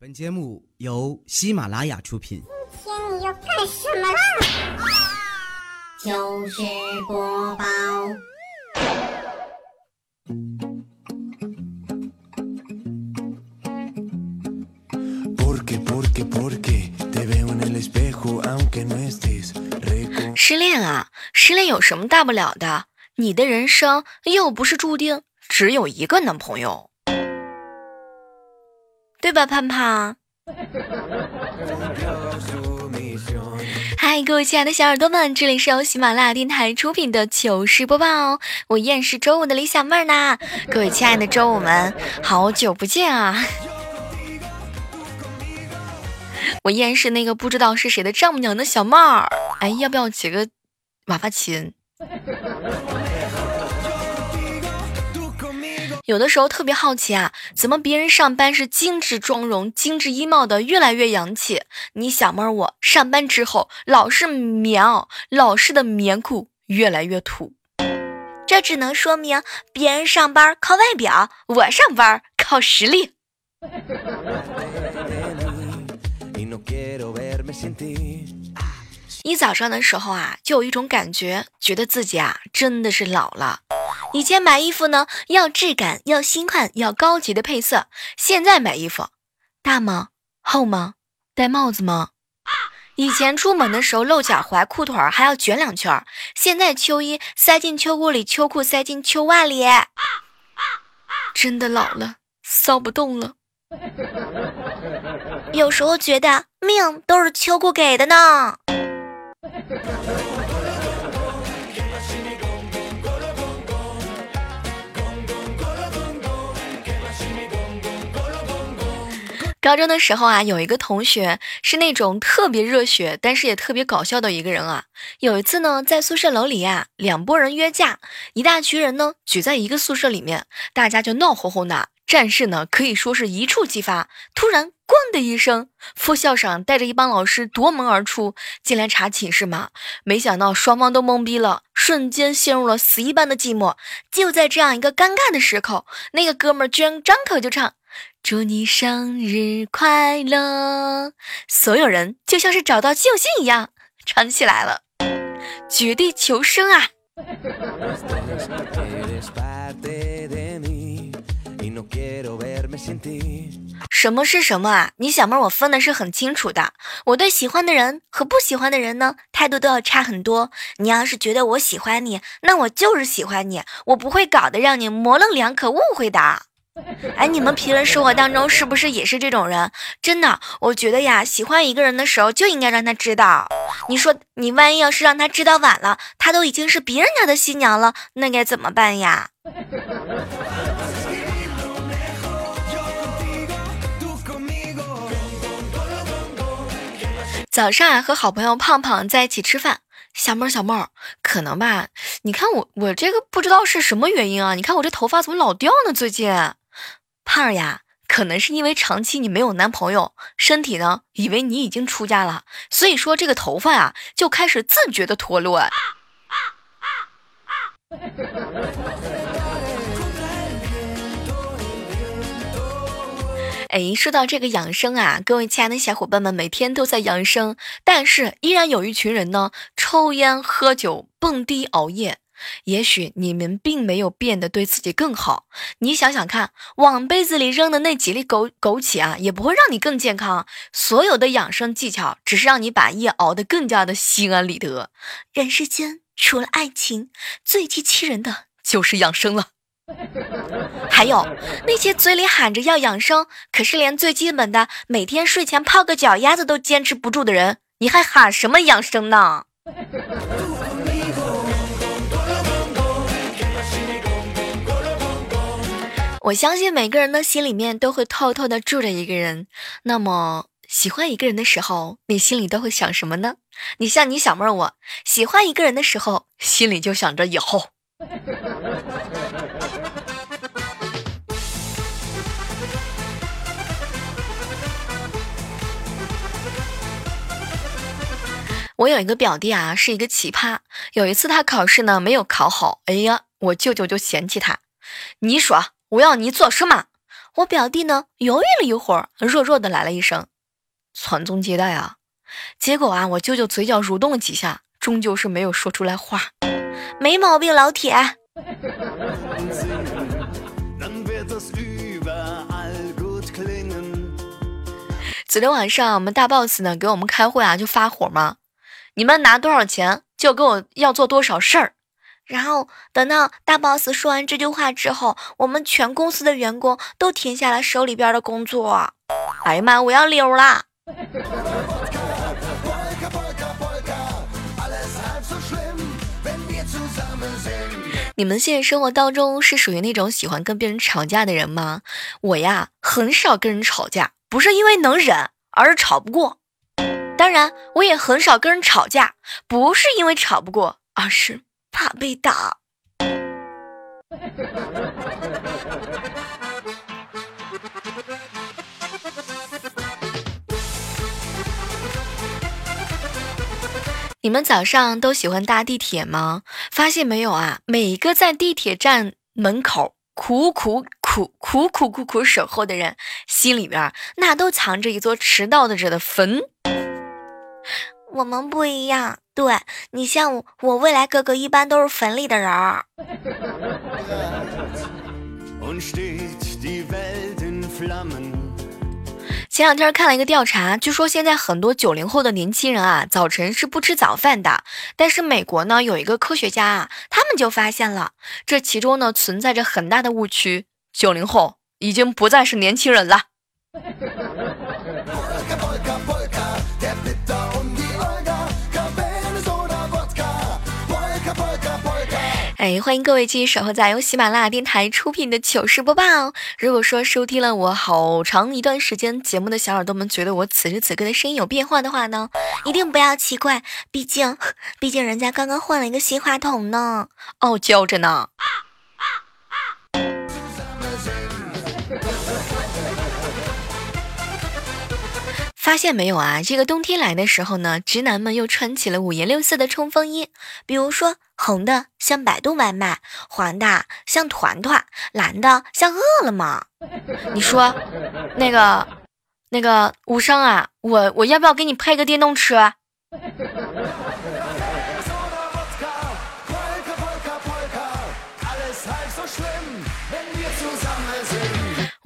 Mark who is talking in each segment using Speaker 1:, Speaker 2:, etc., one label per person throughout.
Speaker 1: 本节目由喜马拉雅出品。
Speaker 2: 今天你要干什么啦？
Speaker 3: 就是播报。
Speaker 4: 失恋啊，失恋有什么大不了的？你的人生又不是注定只有一个男朋友，对吧，胖胖？嗨，各位亲爱的小耳朵们，这里是由喜马拉雅电台出品的糗事播报，我依然是周五的李小妹儿呢。各位亲爱的周五们，好久不见啊！我依然是那个不知道是谁的丈母娘的小妹儿。哎，要不要起个娃娃亲？有的时候特别好奇啊，怎么别人上班是精致妆容、精致衣帽的，越来越洋气？你小妹儿我上班之后老是棉袄、老式的棉裤，越来越土。这只能说明别人上班靠外表，我上班靠实力。一早上的时候啊，就有一种感觉，觉得自己啊真的是老了。以前买衣服呢，要质感，要新款，要高级的配色。现在买衣服，大吗？厚吗？戴帽子吗？以前出门的时候露脚踝，裤腿还要卷两圈，现在秋衣塞进秋裤里，秋裤塞进秋袜里。真的老了，骚不动了。有时候觉得命都是秋裤给的呢。高中的时候啊，有一个同学是那种特别热血，但是也特别搞笑的一个人啊。有一次呢，在宿舍楼里啊，两拨人约架，一大群人呢聚在一个宿舍里面，大家就闹哄哄的，战事呢可以说是一触即发。突然。咣的一声，副校长带着一帮老师夺门而出，进来查寝室嘛。没想到双方都懵逼了，瞬间陷入了死一般的寂寞。就在这样一个尴尬的时候，那个哥们儿居然张口就唱：“祝你生日快乐！”所有人就像是找到救星一样，唱起来了，绝地求生啊！什么是什么啊？你小妹儿，我分的是很清楚的。我对喜欢的人和不喜欢的人呢，态度都要差很多。你要是觉得我喜欢你，那我就是喜欢你，我不会搞得让你模棱两可、误会的。哎，你们平时生活当中是不是也是这种人？真的，我觉得呀，喜欢一个人的时候就应该让他知道。你说，你万一要是让他知道晚了，他都已经是别人家的新娘了，那该怎么办呀？早上啊，和好朋友胖胖在一起吃饭。小妹儿，小妹儿，可能吧？你看我，我这个不知道是什么原因啊？你看我这头发怎么老掉呢？最近，胖呀，可能是因为长期你没有男朋友，身体呢以为你已经出家了，所以说这个头发呀就开始自觉的脱落。哎，说到这个养生啊，各位亲爱的小伙伴们，每天都在养生，但是依然有一群人呢，抽烟、喝酒、蹦迪、熬夜。也许你们并没有变得对自己更好。你想想看，往杯子里扔的那几粒枸枸杞啊，也不会让你更健康。所有的养生技巧，只是让你把夜熬得更加的心安理得。人世间除了爱情，最机器人的就是养生了。还有那些嘴里喊着要养生，可是连最基本的每天睡前泡个脚丫子都坚持不住的人，你还喊什么养生呢？我相信每个人的心里面都会偷偷的住着一个人。那么喜欢一个人的时候，你心里都会想什么呢？你像你小妹儿，我喜欢一个人的时候，心里就想着以后。我有一个表弟啊，是一个奇葩。有一次他考试呢没有考好，哎呀，我舅舅就嫌弃他：“你说我要你做什么？我表弟呢犹豫了一会儿，弱弱的来了一声：“传宗接代啊。”结果啊，我舅舅嘴角蠕动了几下，终究是没有说出来话。没毛病，老铁。昨天晚上我们大 boss 呢给我们开会啊，就发火嘛，你们拿多少钱就跟我要做多少事儿。然后等到大 boss 说完这句话之后，我们全公司的员工都停下了手里边的工作。哎呀妈，我要溜啦！你们现实生活当中是属于那种喜欢跟别人吵架的人吗？我呀，很少跟人吵架，不是因为能忍，而是吵不过。当然，我也很少跟人吵架，不是因为吵不过，而是怕被打。你们早上都喜欢搭地铁吗？发现没有啊？每一个在地铁站门口苦苦苦苦苦苦苦守候的人，心里边那都藏着一座迟到的者的坟。我们不一样，对你像我，我未来哥哥一般都是坟里的人儿。前两天看了一个调查，据说现在很多九零后的年轻人啊，早晨是不吃早饭的。但是美国呢，有一个科学家啊，他们就发现了这其中呢存在着很大的误区，九零后已经不再是年轻人了。哎，欢迎各位继续守候在由喜马拉雅电台出品的糗事播报。如果说收听了我好长一段时间节目的小耳朵们，觉得我此时此刻的声音有变化的话呢，一定不要奇怪，毕竟，毕竟人家刚刚换了一个新话筒呢，傲娇着呢。发现没有啊？这个冬天来的时候呢，直男们又穿起了五颜六色的冲锋衣，比如说红的像百度外卖，黄的像团团，蓝的像饿了么。你说，那个，那个无声啊，我我要不要给你配个电动车？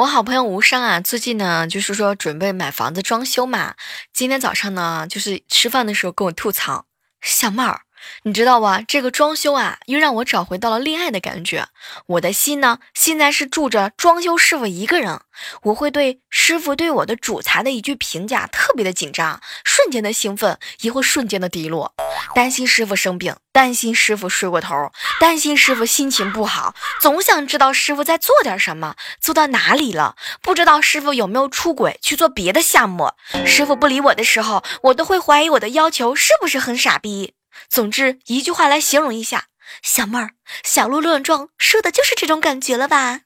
Speaker 4: 我好朋友吴商啊，最近呢，就是说准备买房子装修嘛。今天早上呢，就是吃饭的时候跟我吐槽，小妹儿。你知道吧？这个装修啊，又让我找回到了恋爱的感觉。我的心呢，现在是住着装修师傅一个人。我会对师傅对我的主材的一句评价特别的紧张，瞬间的兴奋也会瞬间的低落，担心师傅生病，担心师傅睡过头，担心师傅心情不好，总想知道师傅在做点什么，做到哪里了，不知道师傅有没有出轨去做别的项目。师傅不理我的时候，我都会怀疑我的要求是不是很傻逼。总之，一句话来形容一下，小妹儿，小鹿乱撞，说的就是这种感觉了吧？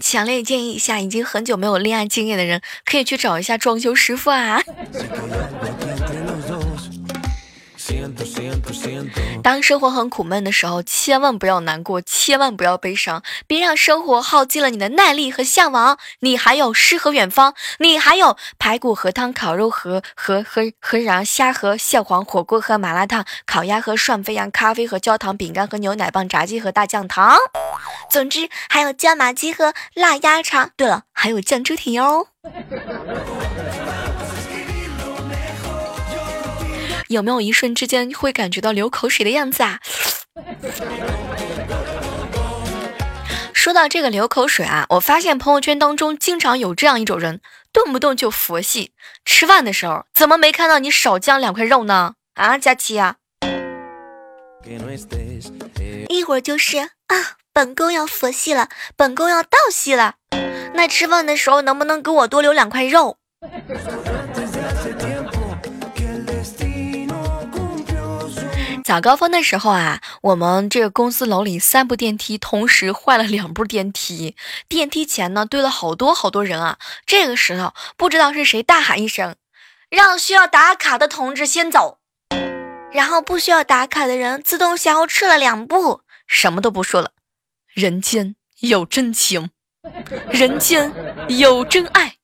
Speaker 4: 强烈建议一下，已经很久没有恋爱经验的人，可以去找一下装修师傅啊。当生活很苦闷的时候，千万不要难过，千万不要悲伤，别让生活耗尽了你的耐力和向往。你还有诗和远方，你还有排骨和汤、烤肉和和和和然虾和蟹黄、火锅和麻辣烫、烤鸭和涮肥羊、咖啡和焦糖、饼干和牛奶棒、炸鸡和大酱糖。总之，还有椒麻鸡和辣鸭肠。对了，还有酱猪蹄哦。有没有一瞬之间会感觉到流口水的样子啊？说到这个流口水啊，我发现朋友圈当中经常有这样一种人，动不动就佛系。吃饭的时候怎么没看到你少酱两块肉呢？啊，佳琪啊，一会儿就是啊，本宫要佛系了，本宫要倒系了。那吃饭的时候能不能给我多留两块肉？早高峰的时候啊，我们这个公司楼里三部电梯同时坏了两部电梯，电梯前呢堆了好多好多人啊。这个时候，不知道是谁大喊一声：“让需要打卡的同志先走。”然后不需要打卡的人自动消失了两步，什么都不说了，人间有真情，人间有真爱。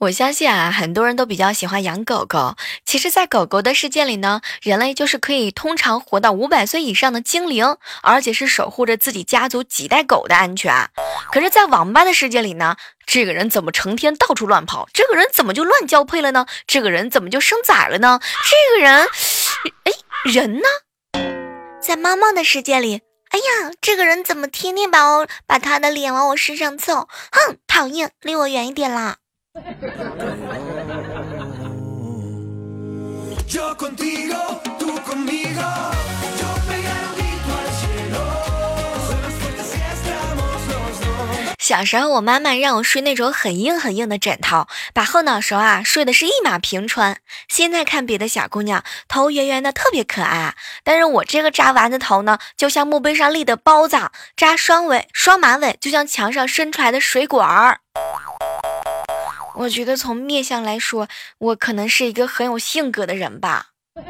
Speaker 4: 我相信啊，很多人都比较喜欢养狗狗。其实，在狗狗的世界里呢，人类就是可以通常活到五百岁以上的精灵，而且是守护着自己家族几代狗的安全。可是，在网吧的世界里呢，这个人怎么成天到处乱跑？这个人怎么就乱交配了呢？这个人怎么就生崽了呢？这个人，哎，人呢？
Speaker 2: 在猫猫的世界里，哎呀，这个人怎么天天把我把他的脸往我身上凑？哼，讨厌，离我远一点啦！
Speaker 4: 小时候，我妈妈让我睡那种很硬很硬的枕头，把后脑勺啊睡的是一马平川。现在看别的小姑娘，头圆圆的特别可爱，但是我这个扎丸子头呢，就像墓碑上立的包子；扎双尾双马尾，就像墙上伸出来的水管儿。我觉得从面相来说，我可能是一个很有性格的人吧。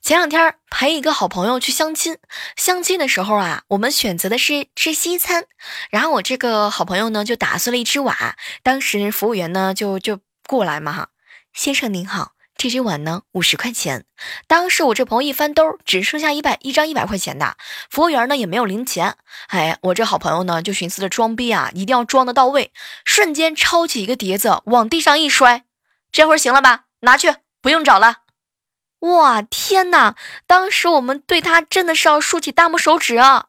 Speaker 4: 前两天陪一个好朋友去相亲，相亲的时候啊，我们选择的是吃西餐，然后我这个好朋友呢就打碎了一只碗，当时服务员呢就就过来嘛哈，先生您好，这只碗呢五十块钱。当时我这朋友一翻兜，只剩下一百一张一百块钱的，服务员呢也没有零钱，哎，我这好朋友呢就寻思着装逼啊，一定要装的到位，瞬间抄起一个碟子往地上一摔，这会儿行了吧？拿去，不用找了。哇天哪！当时我们对他真的是要竖起大拇手指啊！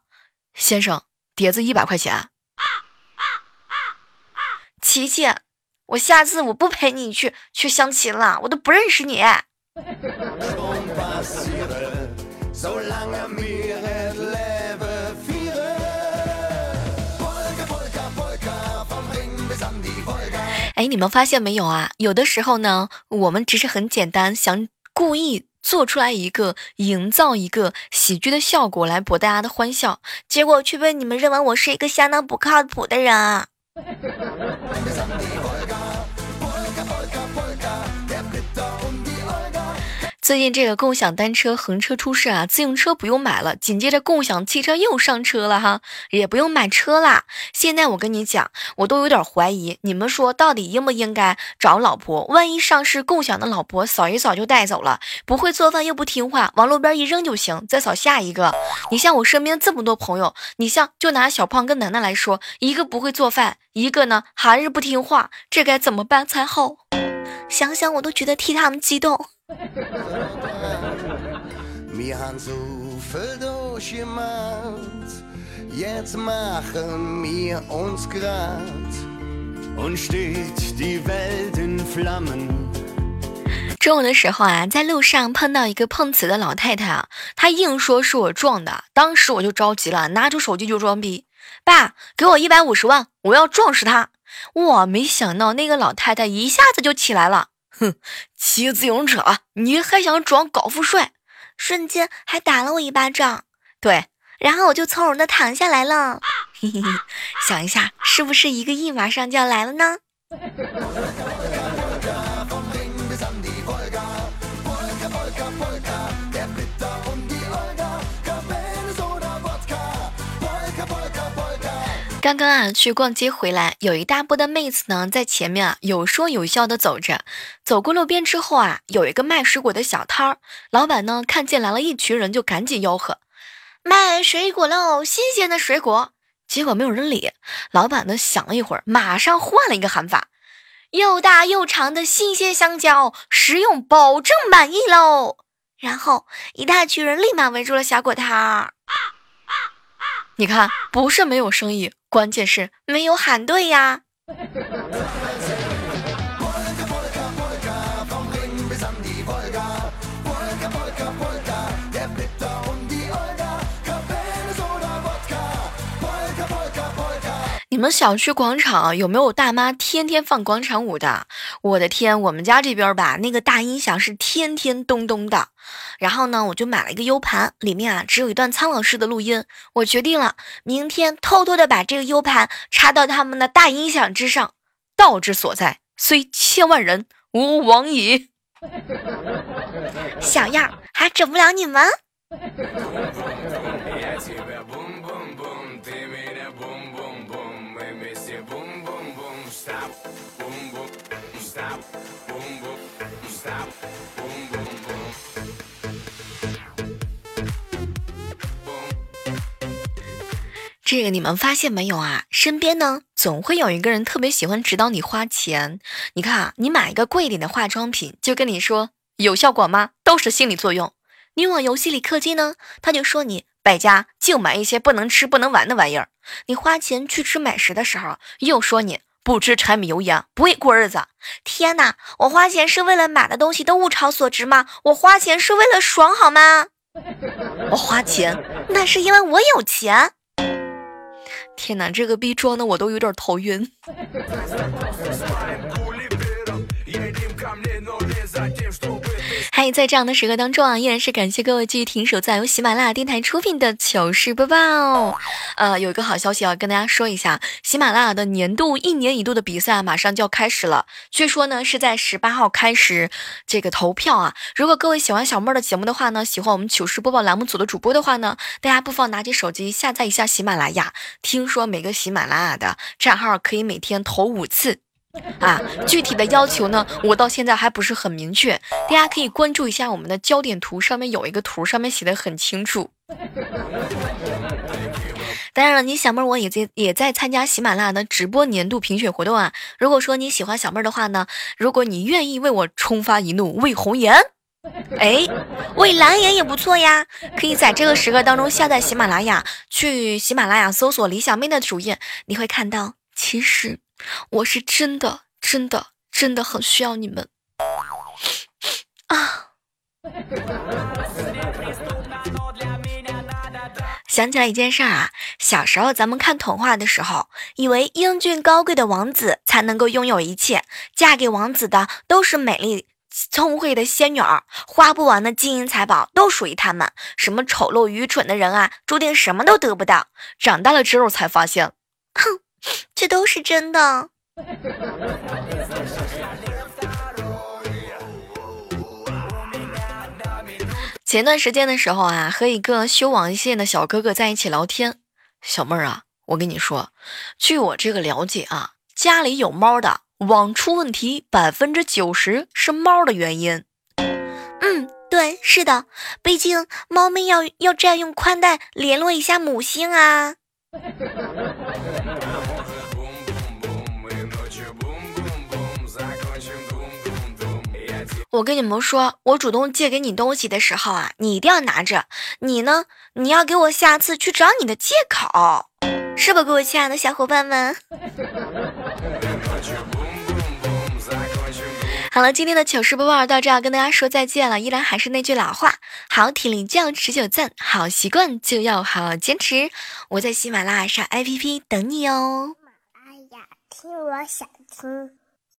Speaker 4: 先生，碟子一百块钱。琪琪，我下次我不陪你去去相亲了，我都不认识你。哎，你们发现没有啊？有的时候呢，我们只是很简单想。故意做出来一个营造一个喜剧的效果来博大家的欢笑，结果却被你们认为我是一个相当不靠谱的人。最近这个共享单车横车出事啊，自行车不用买了，紧接着共享汽车又上车了哈，也不用买车啦。现在我跟你讲，我都有点怀疑，你们说到底应不应该找老婆？万一上市共享的老婆扫一扫就带走了，不会做饭又不听话，往路边一扔就行，再扫下一个。你像我身边这么多朋友，你像就拿小胖跟楠楠来说，一个不会做饭，一个呢还是不听话，这该怎么办才好？想想我都觉得替他们激动。中午的时候啊，在路上碰到一个碰瓷的老太太啊，她硬说是我撞的，当时我就着急了，拿出手机就装逼，爸，给我一百五十万，我要撞死他。哇，没想到那个老太太一下子就起来了。哼，骑自行车，你还想装高富帅？
Speaker 2: 瞬间还打了我一巴掌。
Speaker 4: 对，
Speaker 2: 然后我就从容的躺下来了。
Speaker 4: 嘿嘿嘿，想一下，是不是一个亿马上就要来了呢？刚刚啊，去逛街回来，有一大波的妹子呢，在前面啊有说有笑的走着。走过路边之后啊，有一个卖水果的小摊儿，老板呢看见来了一群人，就赶紧吆喝：“卖水果喽，新鲜的水果！”结果没有人理。老板呢想了一会儿，马上换了一个喊法：“又大又长的新鲜香蕉，食用保证满意喽！”然后一大群人立马围住了小果摊儿。你看，不是没有生意。关键是没有喊对呀。你们小区广场有没有大妈天天放广场舞的？我的天，我们家这边吧，那个大音响是天天咚咚的。然后呢，我就买了一个 U 盘，里面啊只有一段苍老师的录音。我决定了，明天偷偷的把这个 U 盘插到他们的大音响之上。道之所在，虽千万人，吾往矣。
Speaker 2: 小样还整不了你们。
Speaker 4: 这个你们发现没有啊？身边呢，总会有一个人特别喜欢指导你花钱。你看啊，你买一个贵一点的化妆品，就跟你说有效果吗？都是心理作用。你往游戏里氪金呢，他就说你败家净买一些不能吃不能玩的玩意儿。你花钱去吃美食的时候，又说你不吃柴米油盐不会过日子。
Speaker 2: 天哪，我花钱是为了买的东西都物超所值吗？我花钱是为了爽好吗？
Speaker 4: 我花钱
Speaker 2: 那是因为我有钱。
Speaker 4: 天哪，这个逼装的我都有点头晕。在这样的时刻当中啊，依然是感谢各位继续停守在由喜马拉雅电台出品的糗事播报。呃，有一个好消息要跟大家说一下，喜马拉雅的年度一年一度的比赛马上就要开始了。据说呢是在十八号开始这个投票啊。如果各位喜欢小妹儿的节目的话呢，喜欢我们糗事播报栏目组的主播的话呢，大家不妨拿起手机下载一下喜马拉雅。听说每个喜马拉雅的账号可以每天投五次。啊，具体的要求呢，我到现在还不是很明确，大家可以关注一下我们的焦点图，上面有一个图，上面写的很清楚。当然了，你小妹儿我也在也在参加喜马拉雅的直播年度评选活动啊。如果说你喜欢小妹儿的话呢，如果你愿意为我冲发一怒为红颜，哎，
Speaker 2: 为蓝颜也不错呀。
Speaker 4: 可以在这个时刻当中下载喜马拉雅，去喜马拉雅搜索李小妹的主页，你会看到，其实。我是真的，真的，真的很需要你们啊！想起来一件事儿啊，小时候咱们看童话的时候，以为英俊高贵的王子才能够拥有一切，嫁给王子的都是美丽聪慧的仙女儿，花不完的金银财宝都属于他们。什么丑陋愚蠢的人啊，注定什么都得不到。长大了之后才发现，
Speaker 2: 哼。这都是真的。
Speaker 4: 前段时间的时候啊，和一个修网线的小哥哥在一起聊天。小妹儿啊，我跟你说，据我这个了解啊，家里有猫的网出问题，百分之九十是猫的原因。
Speaker 2: 嗯，对，是的，毕竟猫咪要要占用宽带联络一下母星啊。
Speaker 4: 我跟你们说，我主动借给你东西的时候啊，你一定要拿着。你呢，你要给我下次去找你的借口，是不，各位亲爱的小伙伴们？好了，今天的糗事播报到这要跟大家说再见了。依然还是那句老话，好体力就要持久战，好习惯就要好好坚持。我在喜马拉雅上 APP 等你哦。
Speaker 5: 喜马拉雅听，我想听。